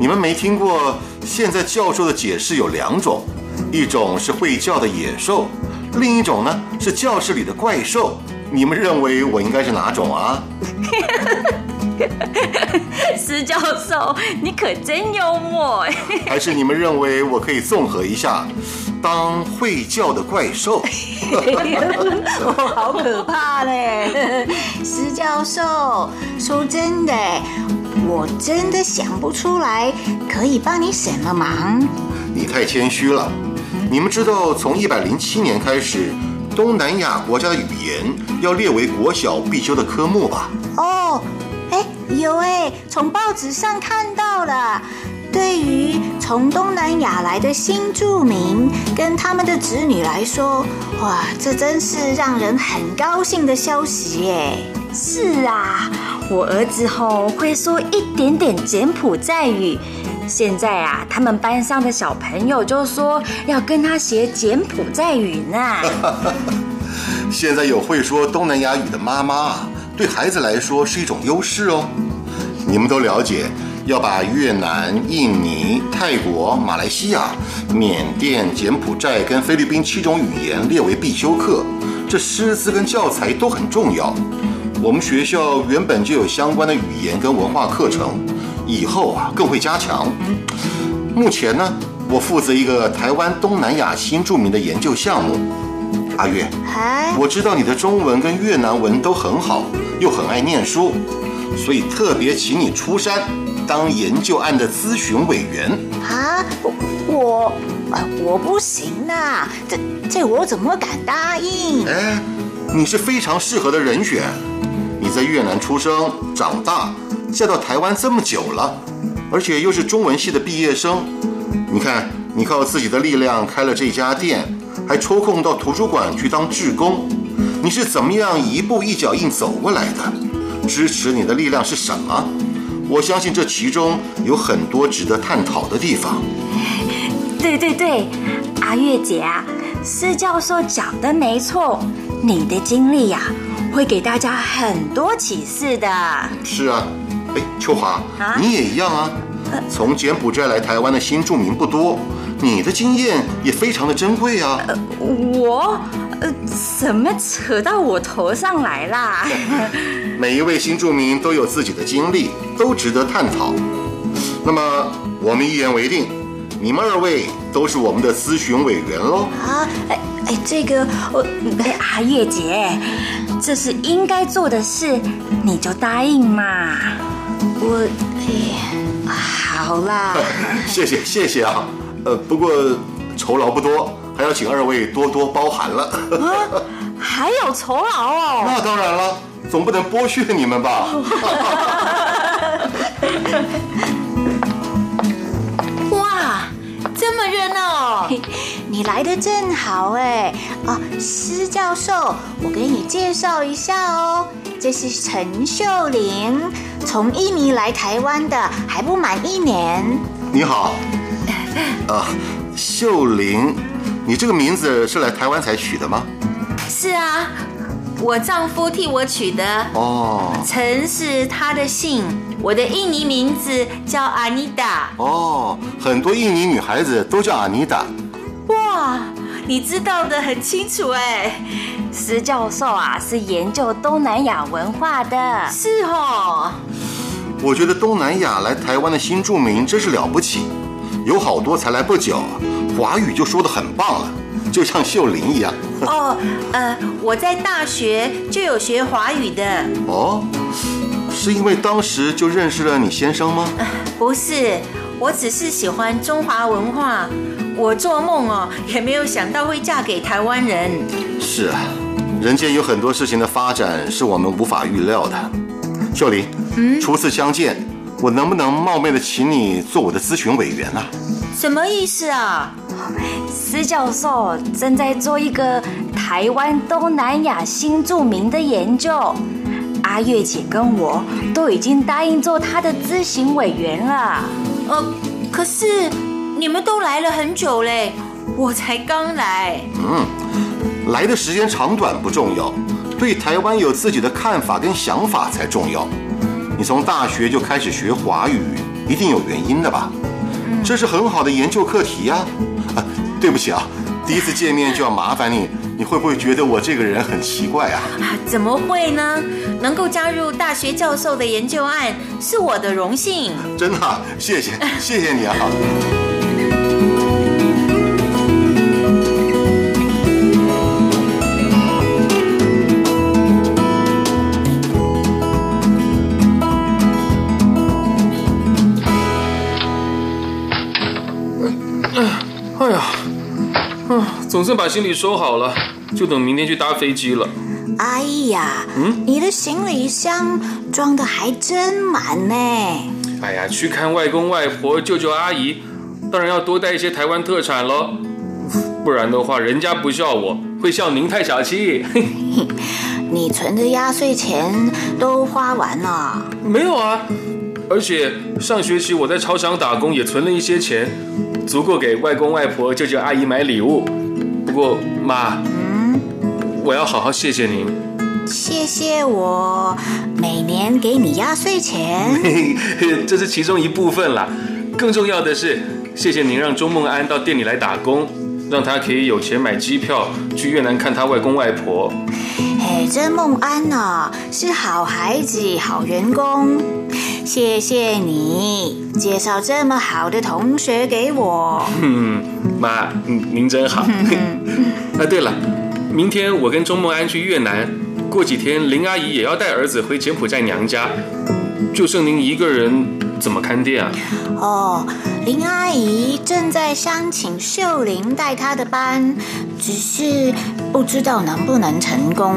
你们没听过，现在教授的解释有两种，一种是会叫的野兽，另一种呢是教室里的怪兽。你们认为我应该是哪种啊？(laughs) (laughs) 施教授，你可真幽默哎！(laughs) 还是你们认为我可以综合一下，当会叫的怪兽？(laughs) 哦，好可怕嘞！石教授，说真的，我真的想不出来可以帮你什么忙。你太谦虚了。你们知道，从一百零七年开始，东南亚国家的语言要列为国小必修的科目吧？哦，哎，有哎，从报纸上看到了。对于从东南亚来的新住民跟他们的子女来说，哇，这真是让人很高兴的消息耶！是啊，我儿子吼会说一点点柬埔寨语。现在啊，他们班上的小朋友就说要跟他学柬埔寨语呢。(laughs) 现在有会说东南亚语的妈妈，对孩子来说是一种优势哦。你们都了解，要把越南、印尼、泰国、马来西亚、缅甸、柬埔寨跟菲律宾七种语言列为必修课，这师资跟教材都很重要。我们学校原本就有相关的语言跟文化课程，以后啊更会加强。目前呢，我负责一个台湾东南亚新著名的研究项目。阿月，哎，我知道你的中文跟越南文都很好，又很爱念书，所以特别请你出山当研究案的咨询委员。啊，我我呃我不行呐，这这我怎么敢答应？哎，你是非常适合的人选。你在越南出生长大，嫁到台湾这么久了，而且又是中文系的毕业生。你看，你靠自己的力量开了这家店，还抽空到图书馆去当志工，你是怎么样一步一脚印走过来的？支持你的力量是什么？我相信这其中有很多值得探讨的地方。对对对，阿月姐啊，施教授讲的没错，你的经历呀、会给大家很多启示的。是啊，哎，秋华，啊你也一样啊。从柬埔寨来台湾的新住民不多，你的经验也非常的珍贵啊。我呃，怎么扯到我头上来啦？(laughs) 每一位新住民都有自己的经历，都值得探讨。那么，我们一言为定，你们二位都是我们的咨询委员喽。啊，哎哎，这个我哎，阿月姐，这是应该做的事，你就答应嘛。我哎，好啦，(laughs) 谢谢谢谢啊，呃，不过酬劳不多，还要请二位多多包涵了。啊，还有酬劳哦。那当然了，总不能剥削你们吧？(laughs) 哇，这么热闹哦！(laughs) 你来的正好哎啊，施教授，我给你介绍一下哦，这是陈秀玲，从印尼来台湾的，还不满一年。你好，(laughs) 啊，秀玲，你这个名字是来台湾才取的吗？是啊，我丈夫替我取的，哦陈是他的姓，我的印尼名字叫阿妮达。哦，很多印尼女孩子都叫阿妮达。哇，你知道的很清楚哎。石教授啊，是研究东南亚文化的。是哦。我觉得东南亚来台湾的新住民真是了不起，有好多才来不久，华语就说的很棒了，就像秀玲一样。哦，呃，我在大学就有学华语的。哦，是因为当时就认识了你先生吗？不是，我只是喜欢中华文化。我做梦哦，也没有想到会嫁给台湾人。是啊，人间有很多事情的发展是我们无法预料的。秀玲，嗯，初次相见，我能不能冒昧的请你做我的咨询委员啊？什么意思啊？施教授正在做一个台湾东南亚新著名的研究，阿月姐跟我都已经答应做他的咨询委员了。呃，可是你们都来了很久嘞，我才刚来。嗯，来的时间长短不重要。对台湾有自己的看法跟想法才重要。你从大学就开始学华语，一定有原因的吧？这是很好的研究课题呀。啊，对不起啊，第一次见面就要麻烦你，你会不会觉得我这个人很奇怪啊？怎么会呢？能够加入大学教授的研究案是我的荣幸。真的，谢谢，谢谢你啊。总算把行李收好了，就等明天去搭飞机了。哎呀，嗯，你的行李箱装的还真满呢。哎呀，去看外公外婆、舅舅阿姨，当然要多带一些台湾特产喽。不然的话，人家不笑我，会笑您太小气。(laughs) 你存的压岁钱都花完了？没有啊，而且上学期我在超商打工也存了一些钱，足够给外公外婆、舅舅阿姨买礼物。不过妈，嗯，我要好好谢谢您。谢谢我每年给你压岁钱，(laughs) 这是其中一部分啦。更重要的是，谢谢您让钟梦安到店里来打工，让他可以有钱买机票去越南看他外公外婆。哎，这梦安呢是好孩子、好员工，谢谢你介绍这么好的同学给我。(laughs) 嗯妈，您真好。(laughs) 啊，对了，明天我跟钟梦安去越南，过几天林阿姨也要带儿子回柬埔寨娘家，就剩您一个人，怎么看店啊？哦，林阿姨正在商请秀玲带她的班，只是不知道能不能成功。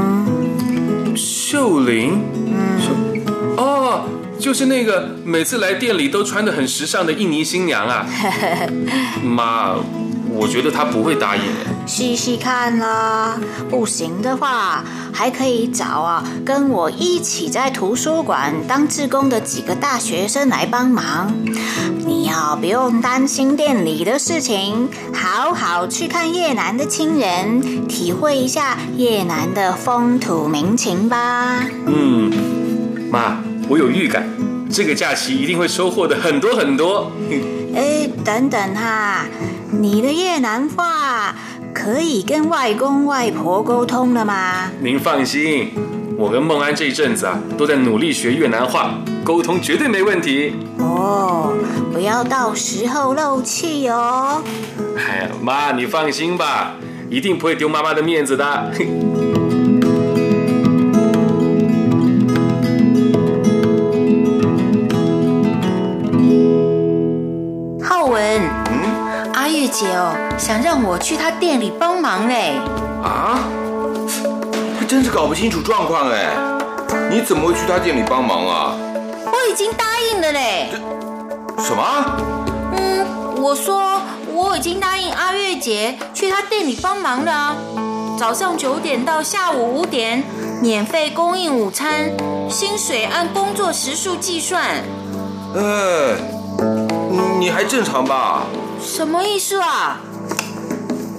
秀玲？嗯。哦，就是那个每次来店里都穿的很时尚的印尼新娘啊。(laughs) 妈。我觉得她不会答应。试试看啦，不行的话，还可以找啊，跟我一起在图书馆当志工的几个大学生来帮忙。你要不用担心店里的事情，好好去看越南的亲人，体会一下越南的风土民情吧。嗯，妈，我有预感，这个假期一定会收获的很多很多。哎，等等哈。你的越南话可以跟外公外婆沟通了吗？您放心，我跟孟安这一阵子啊，都在努力学越南话，沟通绝对没问题。哦，不要到时候漏气哦。哎呀，妈，你放心吧，一定不会丢妈妈的面子的。姐哦，想让我去他店里帮忙嘞。啊？还真是搞不清楚状况哎。你怎么会去他店里帮忙啊？我已经答应了嘞。什么？嗯，我说我已经答应阿月姐去他店里帮忙了。早上九点到下午五点，免费供应午餐，薪水按工作时数计算。呃，你还正常吧？什么意思啊？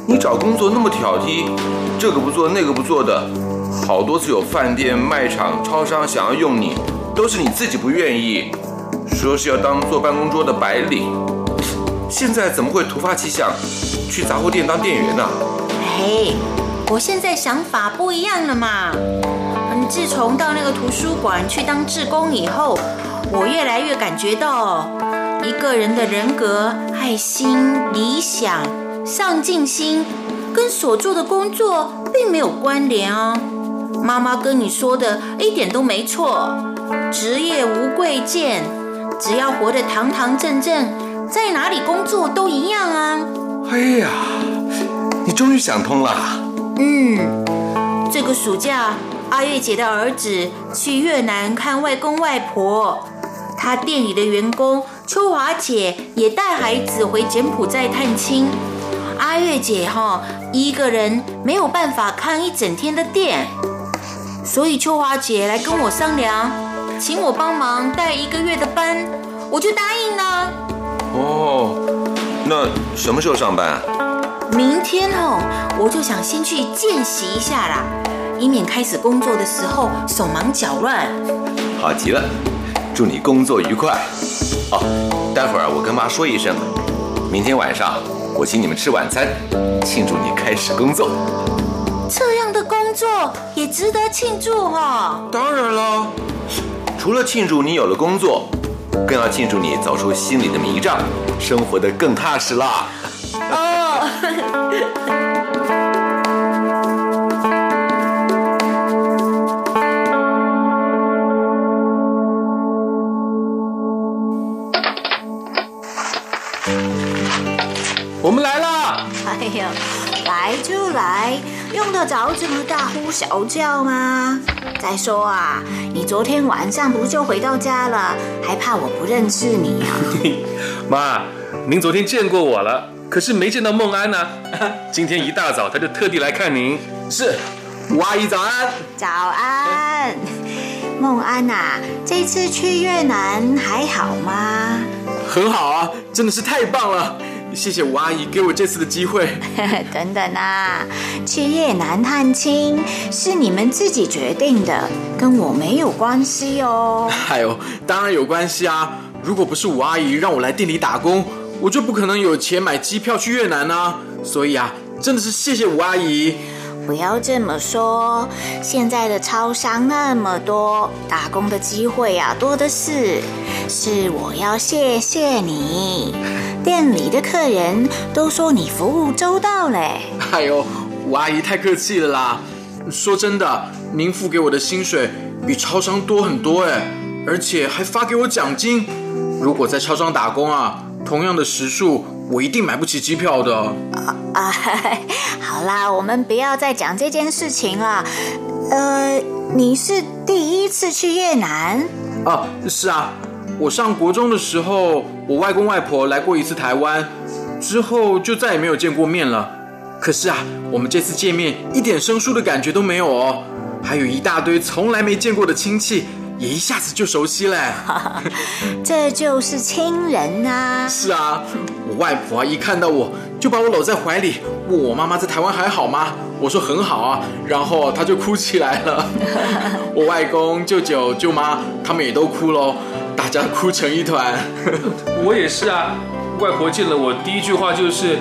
你找工作那么挑剔，这个不做那个不做的，好多次有饭店、卖场、超商想要用你，都是你自己不愿意，说是要当坐办公桌的白领，现在怎么会突发奇想去杂货店当店员呢？哎，我现在想法不一样了嘛。嗯，自从到那个图书馆去当志工以后，我越来越感觉到，一个人的人格、爱心、理想、上进心，跟所做的工作并没有关联哦。妈妈跟你说的一点都没错，职业无贵贱，只要活得堂堂正正，在哪里工作都一样啊。哎呀，你终于想通了。嗯，这个暑假，阿月姐的儿子去越南看外公外婆，他店里的员工秋华姐也带孩子回柬埔寨探亲。阿月姐哈一个人没有办法看一整天的店。所以秋华姐来跟我商量，请我帮忙带一个月的班，我就答应了。哦，那什么时候上班？明天哦，我就想先去见习一下啦，以免开始工作的时候手忙脚乱。好极了，祝你工作愉快。哦，待会儿我跟妈说一声，明天晚上我请你们吃晚餐，庆祝你开始工作。这样的工作也值得庆祝哈！当然了，除了庆祝你有了工作，更要庆祝你走出心里的迷障，生活的更踏实啦。哦。(laughs) 用得着这么大呼小叫吗？再说啊，你昨天晚上不就回到家了，还怕我不认识你啊？(laughs) 妈，您昨天见过我了，可是没见到孟安呢。(laughs) 今天一大早他就特地来看您。是，吴阿姨早安。早安，孟安呐，这次去越南还好吗？很好啊，真的是太棒了。谢谢吴阿姨给我这次的机会。(laughs) 等等啊，去越南探亲是你们自己决定的，跟我没有关系哦。(laughs) 哎呦，当然有关系啊！如果不是吴阿姨让我来店里打工，我就不可能有钱买机票去越南啊。所以啊，真的是谢谢吴阿姨。不要这么说，现在的超商那么多，打工的机会啊多的是。是我要谢谢你，店里的客人都说你服务周到嘞。哎呦，吴阿姨太客气了啦！说真的，您付给我的薪水比超商多很多哎，而且还发给我奖金。如果在超商打工啊，同样的时数，我一定买不起机票的。啊啊，好啦，我们不要再讲这件事情了。呃，你是第一次去越南？啊，是啊。我上国中的时候，我外公外婆来过一次台湾，之后就再也没有见过面了。可是啊，我们这次见面一点生疏的感觉都没有哦，还有一大堆从来没见过的亲戚，也一下子就熟悉了。(laughs) 这就是亲人啊！是啊，我外婆一看到我就把我搂在怀里，问我妈妈在台湾还好吗？我说很好啊，然后她就哭起来了。(laughs) 我外公、舅舅、舅妈他们也都哭喽。大家哭成一团，(laughs) 我也是啊。外婆见了我，第一句话就是：“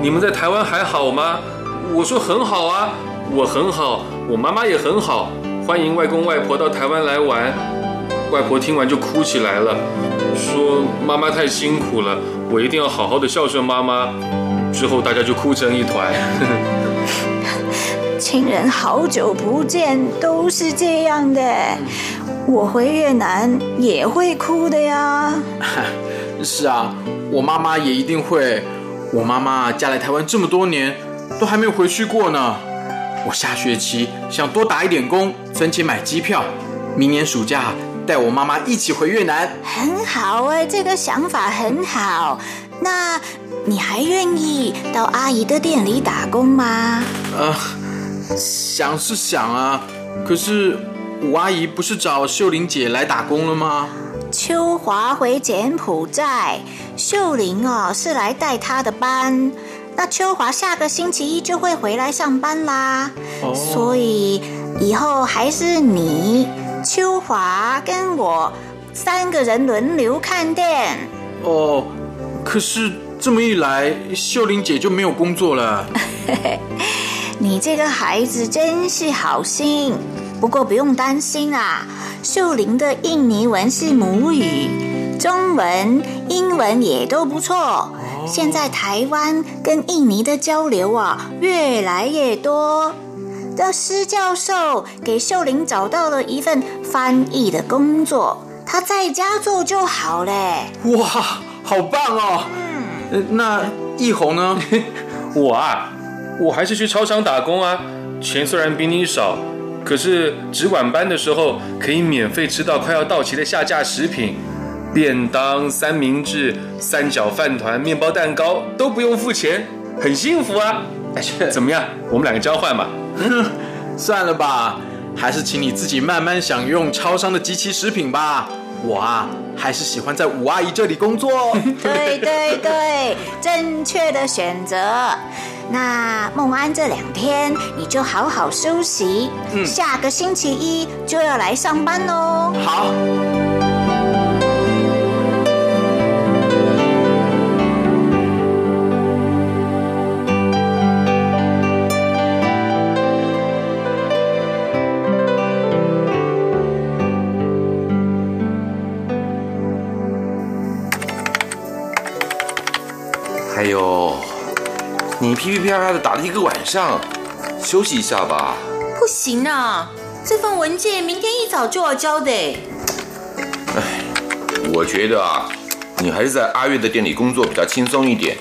你们在台湾还好吗？”我说：“很好啊，我很好，我妈妈也很好，欢迎外公外婆到台湾来玩。”外婆听完就哭起来了，说：“妈妈太辛苦了，我一定要好好的孝顺妈妈。”之后大家就哭成一团。(laughs) 亲人好久不见，都是这样的。我回越南也会哭的呀。(laughs) 是啊，我妈妈也一定会。我妈妈嫁来台湾这么多年，都还没有回去过呢。我下学期想多打一点工，存钱买机票，明年暑假带我妈妈一起回越南。很好哎，这个想法很好。那你还愿意到阿姨的店里打工吗？呃，想是想啊，可是。吴阿姨不是找秀玲姐来打工了吗？秋华回柬埔寨，秀玲哦是来带她的班。那秋华下个星期一就会回来上班啦。哦，所以以后还是你、秋华跟我三个人轮流看店。哦，可是这么一来，秀玲姐就没有工作了。(laughs) 你这个孩子真是好心。不过不用担心啊，秀玲的印尼文是母语，中文、英文也都不错。现在台湾跟印尼的交流啊，越来越多。的施教授给秀玲找到了一份翻译的工作，她在家做就好嘞。哇，好棒哦！嗯，那易红呢？(laughs) 我啊，我还是去超商打工啊。钱虽然比你少，可是值晚班的时候可以免费吃到快要到期的下架食品，便当、三明治、三角饭团、面包、蛋糕都不用付钱，很幸福啊！怎么样？我们两个交换吧。(laughs) 算了吧，还是请你自己慢慢享用超商的机器食品吧。我啊，还是喜欢在五阿姨这里工作。(laughs) 对对对，正确的选择。那孟安这两天你就好好休息，下个星期一就要来上班喽。好。呦，你噼噼啪啪的打了一个晚上，休息一下吧。不行啊，这份文件明天一早就要交的。哎，我觉得啊，你还是在阿月的店里工作比较轻松一点。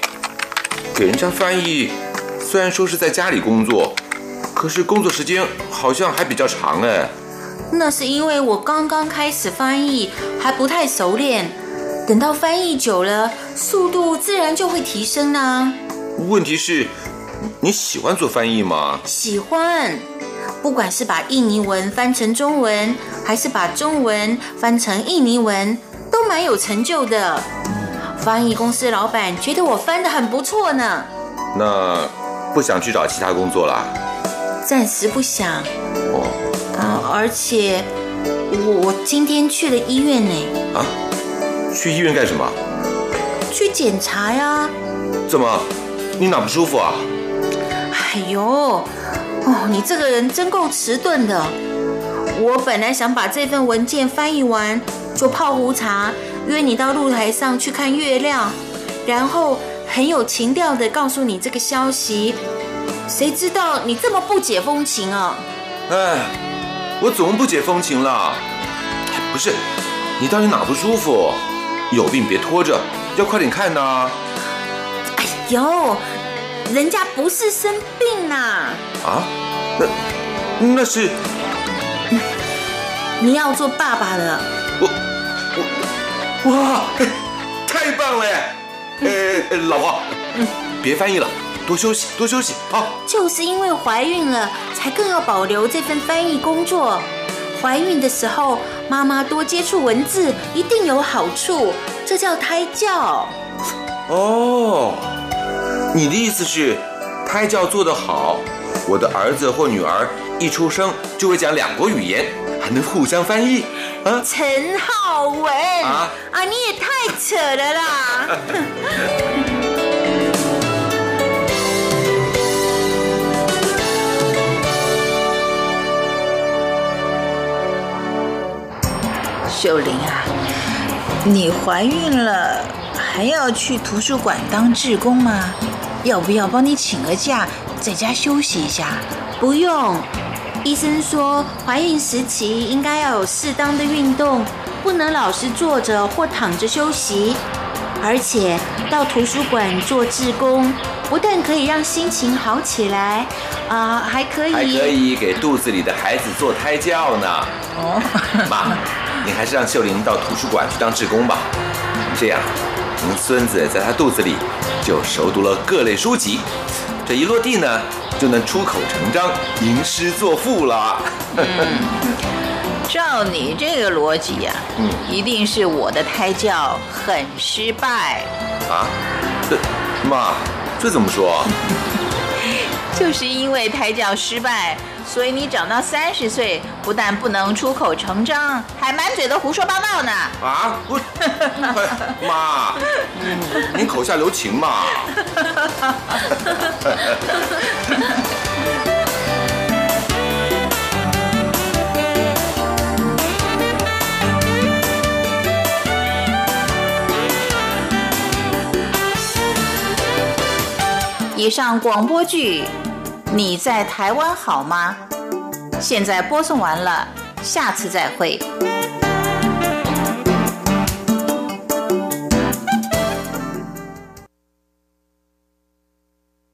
给人家翻译，虽然说是在家里工作，可是工作时间好像还比较长哎。那是因为我刚刚开始翻译，还不太熟练。等到翻译久了，速度自然就会提升呢。问题是，你喜欢做翻译吗？喜欢，不管是把印尼文翻成中文，还是把中文翻成印尼文，都蛮有成就的。翻译公司老板觉得我翻得很不错呢。那不想去找其他工作啦？暂时不想。哦。啊，而且我我今天去了医院呢。啊？去医院干什么？去检查呀。怎么？你哪不舒服啊？哎呦，哦，你这个人真够迟钝的。我本来想把这份文件翻译完，就泡壶茶，约你到露台上去看月亮，然后很有情调的告诉你这个消息。谁知道你这么不解风情啊？哎，我怎么不解风情了？不是，你到底哪不舒服？有病别拖着，要快点看呐！哎呦，人家不是生病呐！啊？那那是你要做爸爸了。我我哇，太棒了！哎，老婆，嗯别翻译了，多休息，多休息啊！就是因为怀孕了，才更要保留这份翻译工作。怀孕的时候，妈妈多接触文字一定有好处，这叫胎教。哦，你的意思是，胎教做得好，我的儿子或女儿一出生就会讲两国语言，还能互相翻译？啊，陈浩文啊啊，你也太扯了啦！(laughs) 秀玲啊，你怀孕了还要去图书馆当志工吗？要不要帮你请个假，在家休息一下？不用，医生说怀孕时期应该要有适当的运动，不能老是坐着或躺着休息。而且到图书馆做志工，不但可以让心情好起来，啊，还可以还可以给肚子里的孩子做胎教呢。哦，妈。你还是让秀玲到图书馆去当志工吧，这样，您孙子在他肚子里就熟读了各类书籍，这一落地呢，就能出口成章，吟诗作赋了。照你这个逻辑呀，嗯，一定是我的胎教很失败。啊？这妈，这怎么说？(laughs) 就是因为胎教失败。所以你长到三十岁，不但不能出口成章，还满嘴的胡说八道呢！啊，不，(laughs) 妈，您口下留情嘛。以上广播剧。你在台湾好吗？现在播送完了下次再会。